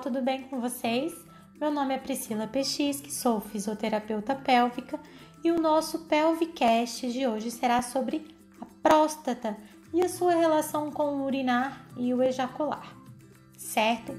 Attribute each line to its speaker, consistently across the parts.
Speaker 1: tudo bem com vocês? Meu nome é Priscila Pechisque, sou fisioterapeuta pélvica e o nosso Pelvicast de hoje será sobre a próstata e a sua relação com o urinar e o ejacular, certo?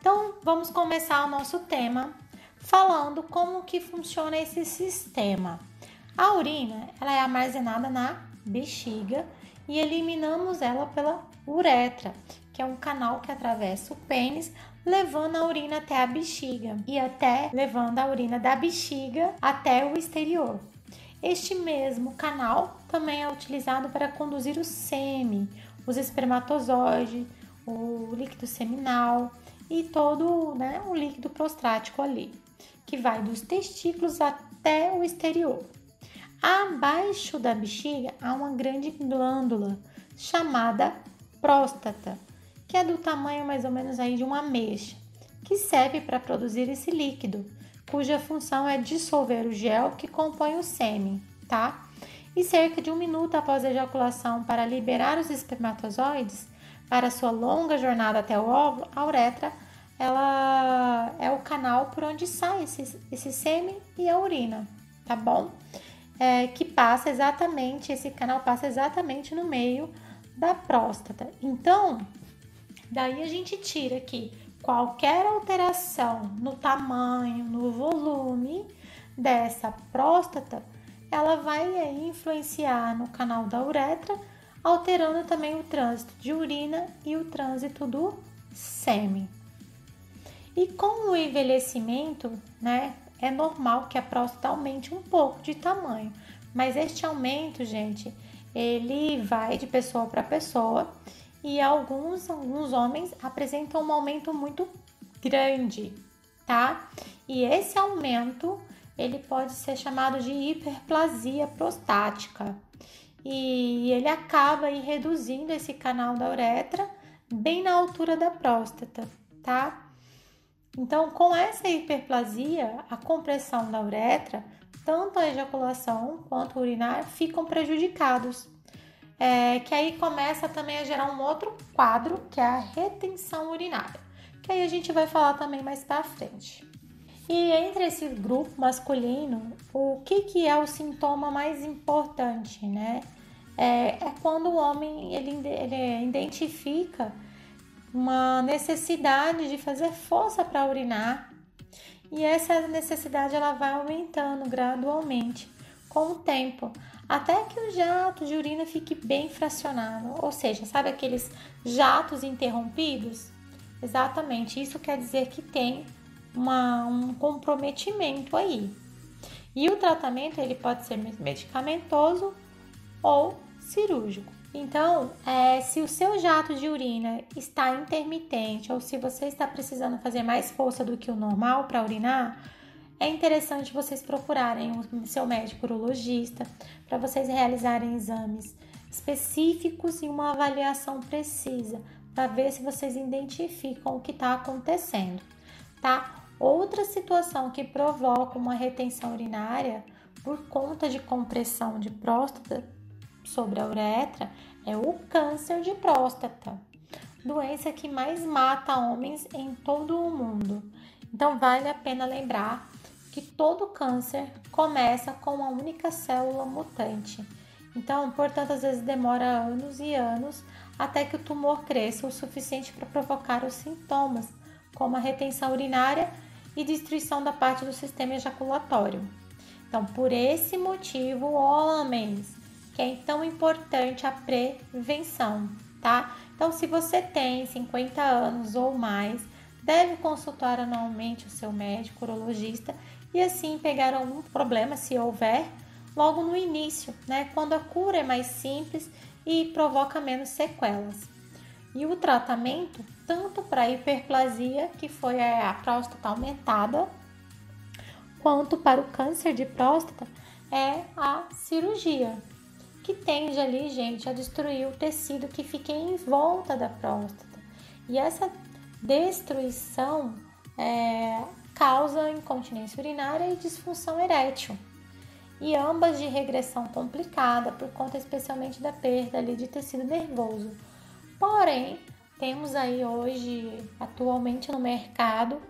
Speaker 1: Então, vamos começar o nosso tema falando como que funciona esse sistema. A urina ela é armazenada na bexiga e eliminamos ela pela uretra, que é um canal que atravessa o pênis, levando a urina até a bexiga e até levando a urina da bexiga até o exterior. Este mesmo canal também é utilizado para conduzir o sêmen, os espermatozoides, o líquido seminal e todo né, o líquido prostático ali que vai dos testículos até o exterior. Abaixo da bexiga há uma grande glândula chamada próstata, que é do tamanho mais ou menos aí de uma ameixa, que serve para produzir esse líquido, cuja função é dissolver o gel que compõe o sêmen, tá? E cerca de um minuto após a ejaculação para liberar os espermatozoides para sua longa jornada até o óvulo, a uretra ela é o canal por onde sai esse, esse sêmen e a urina, tá bom? É, que passa exatamente, esse canal passa exatamente no meio da próstata. Então, daí a gente tira que qualquer alteração no tamanho, no volume dessa próstata, ela vai influenciar no canal da uretra, alterando também o trânsito de urina e o trânsito do sêmen. E com o envelhecimento, né, é normal que a próstata aumente um pouco de tamanho, mas este aumento, gente, ele vai de pessoa para pessoa e alguns, alguns homens apresentam um aumento muito grande, tá? E esse aumento, ele pode ser chamado de hiperplasia prostática. E ele acaba aí reduzindo esse canal da uretra bem na altura da próstata, tá? Então, com essa hiperplasia, a compressão da uretra, tanto a ejaculação quanto o urinar ficam prejudicados. É, que aí começa também a gerar um outro quadro, que é a retenção urinária, que aí a gente vai falar também mais para frente. E entre esse grupo masculino, o que, que é o sintoma mais importante, né? É, é quando o homem ele, ele identifica uma necessidade de fazer força para urinar e essa necessidade ela vai aumentando gradualmente com o tempo, até que o jato de urina fique bem fracionado, ou seja, sabe aqueles jatos interrompidos? Exatamente, isso quer dizer que tem uma, um comprometimento aí. E o tratamento ele pode ser medicamentoso ou cirúrgico. Então, é, se o seu jato de urina está intermitente ou se você está precisando fazer mais força do que o normal para urinar, é interessante vocês procurarem o seu médico urologista para vocês realizarem exames específicos e uma avaliação precisa para ver se vocês identificam o que está acontecendo, tá? Outra situação que provoca uma retenção urinária por conta de compressão de próstata sobre a uretra é o câncer de próstata, doença que mais mata homens em todo o mundo. Então vale a pena lembrar que todo câncer começa com uma única célula mutante. Então, portanto, às vezes demora anos e anos até que o tumor cresça o suficiente para provocar os sintomas, como a retenção urinária e destruição da parte do sistema ejaculatório. Então, por esse motivo, homens, que é tão importante a prevenção, tá? Então, se você tem 50 anos ou mais, deve consultar anualmente o seu médico urologista e assim pegar algum problema, se houver, logo no início, né? Quando a cura é mais simples e provoca menos sequelas. E o tratamento, tanto para a hiperplasia, que foi a próstata aumentada, quanto para o câncer de próstata, é a cirurgia, que tende ali, gente, a destruir o tecido que fica em volta da próstata. E essa destruição é, causa incontinência urinária e disfunção erétil. e ambas de regressão complicada por conta especialmente da perda ali de tecido nervoso. Porém, temos aí hoje, atualmente no mercado,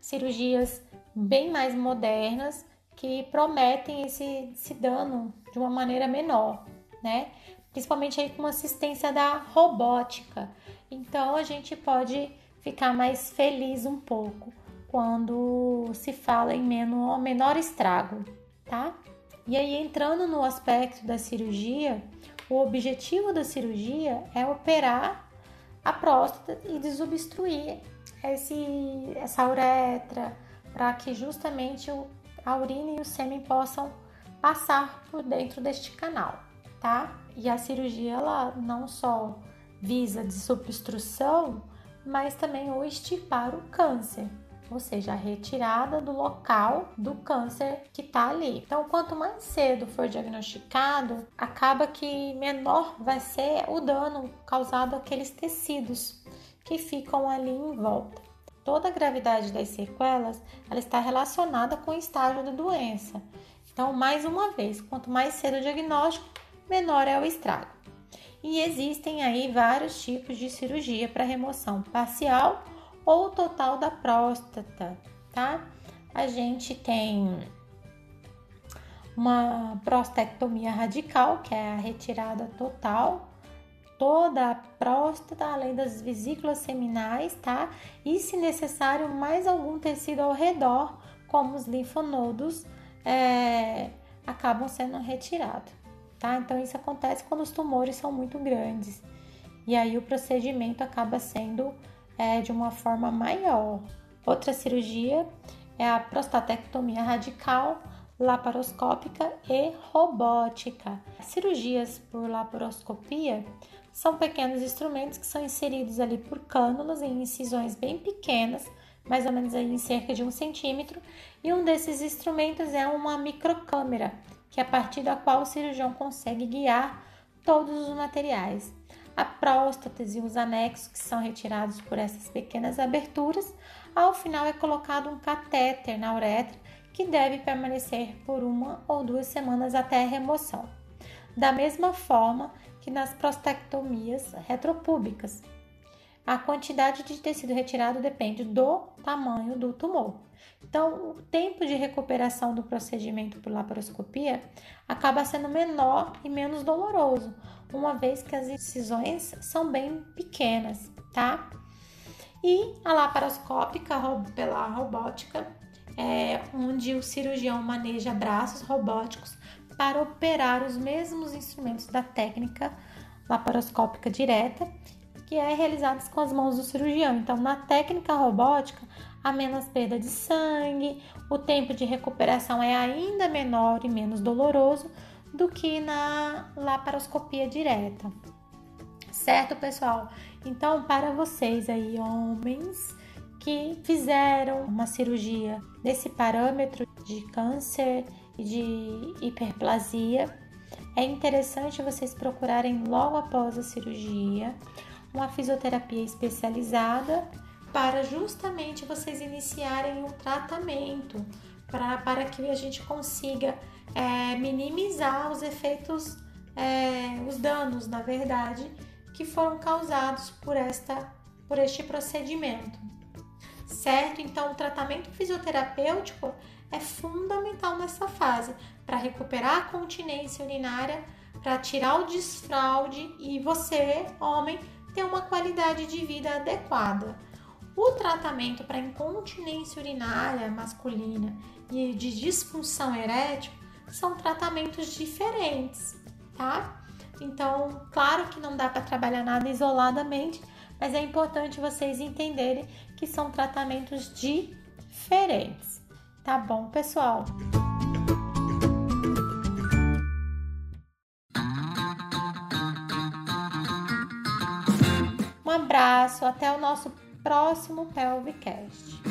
Speaker 1: cirurgias bem mais modernas que prometem esse, esse dano de uma maneira menor, né? Principalmente aí com assistência da robótica. Então a gente pode ficar mais feliz um pouco quando se fala em menor, menor estrago, tá? E aí entrando no aspecto da cirurgia, o objetivo da cirurgia é operar a próstata e desobstruir esse, essa uretra para que justamente a urina e o sêmen possam passar por dentro deste canal, tá? E a cirurgia ela não só visa desobstrução, mas também o extirpar o câncer, ou seja, a retirada do local do câncer que está ali. Então, quanto mais cedo for diagnosticado, acaba que menor vai ser o dano causado àqueles tecidos que ficam ali em volta. Toda a gravidade das sequelas ela está relacionada com o estágio da doença. Então, mais uma vez, quanto mais cedo o diagnóstico, menor é o estrago. E existem aí vários tipos de cirurgia para remoção parcial ou total da próstata, tá? A gente tem uma prostectomia radical, que é a retirada total toda a próstata, além das vesículas seminais, tá? E, se necessário, mais algum tecido ao redor, como os linfonodos, é, acabam sendo retirados, tá? Então, isso acontece quando os tumores são muito grandes. E aí, o procedimento acaba sendo é, de uma forma maior. Outra cirurgia é a prostatectomia radical, laparoscópica e robótica. Cirurgias por laparoscopia são pequenos instrumentos que são inseridos ali por cânulas em incisões bem pequenas, mais ou menos aí em cerca de um centímetro, e um desses instrumentos é uma microcâmera, que é a partir da qual o cirurgião consegue guiar todos os materiais a próstata e os anexos que são retirados por essas pequenas aberturas. Ao final é colocado um catéter na uretra que deve permanecer por uma ou duas semanas até a remoção. Da mesma forma que nas prostectomias retropúbicas. A quantidade de tecido retirado depende do tamanho do tumor. Então, o tempo de recuperação do procedimento por laparoscopia acaba sendo menor e menos doloroso, uma vez que as incisões são bem pequenas, tá? E a laparoscópica pela robótica é onde o cirurgião maneja braços robóticos para operar os mesmos instrumentos da técnica laparoscópica direta, que é realizada com as mãos do cirurgião. Então, na técnica robótica, há menos perda de sangue, o tempo de recuperação é ainda menor e menos doloroso do que na laparoscopia direta. Certo, pessoal? Então, para vocês aí, homens que fizeram uma cirurgia desse parâmetro de câncer e de hiperplasia, é interessante vocês procurarem logo após a cirurgia uma fisioterapia especializada para justamente vocês iniciarem um tratamento para, para que a gente consiga é, minimizar os efeitos, é, os danos, na verdade, que foram causados por, esta, por este procedimento. Certo? Então, o tratamento fisioterapêutico é fundamental nessa fase para recuperar a continência urinária, para tirar o desfraude e você, homem, ter uma qualidade de vida adequada. O tratamento para incontinência urinária masculina e de disfunção erétil são tratamentos diferentes, tá? Então, claro que não dá para trabalhar nada isoladamente, mas é importante vocês entenderem que são tratamentos diferentes. Tá bom, pessoal? Um abraço, até o nosso próximo Pelvicast.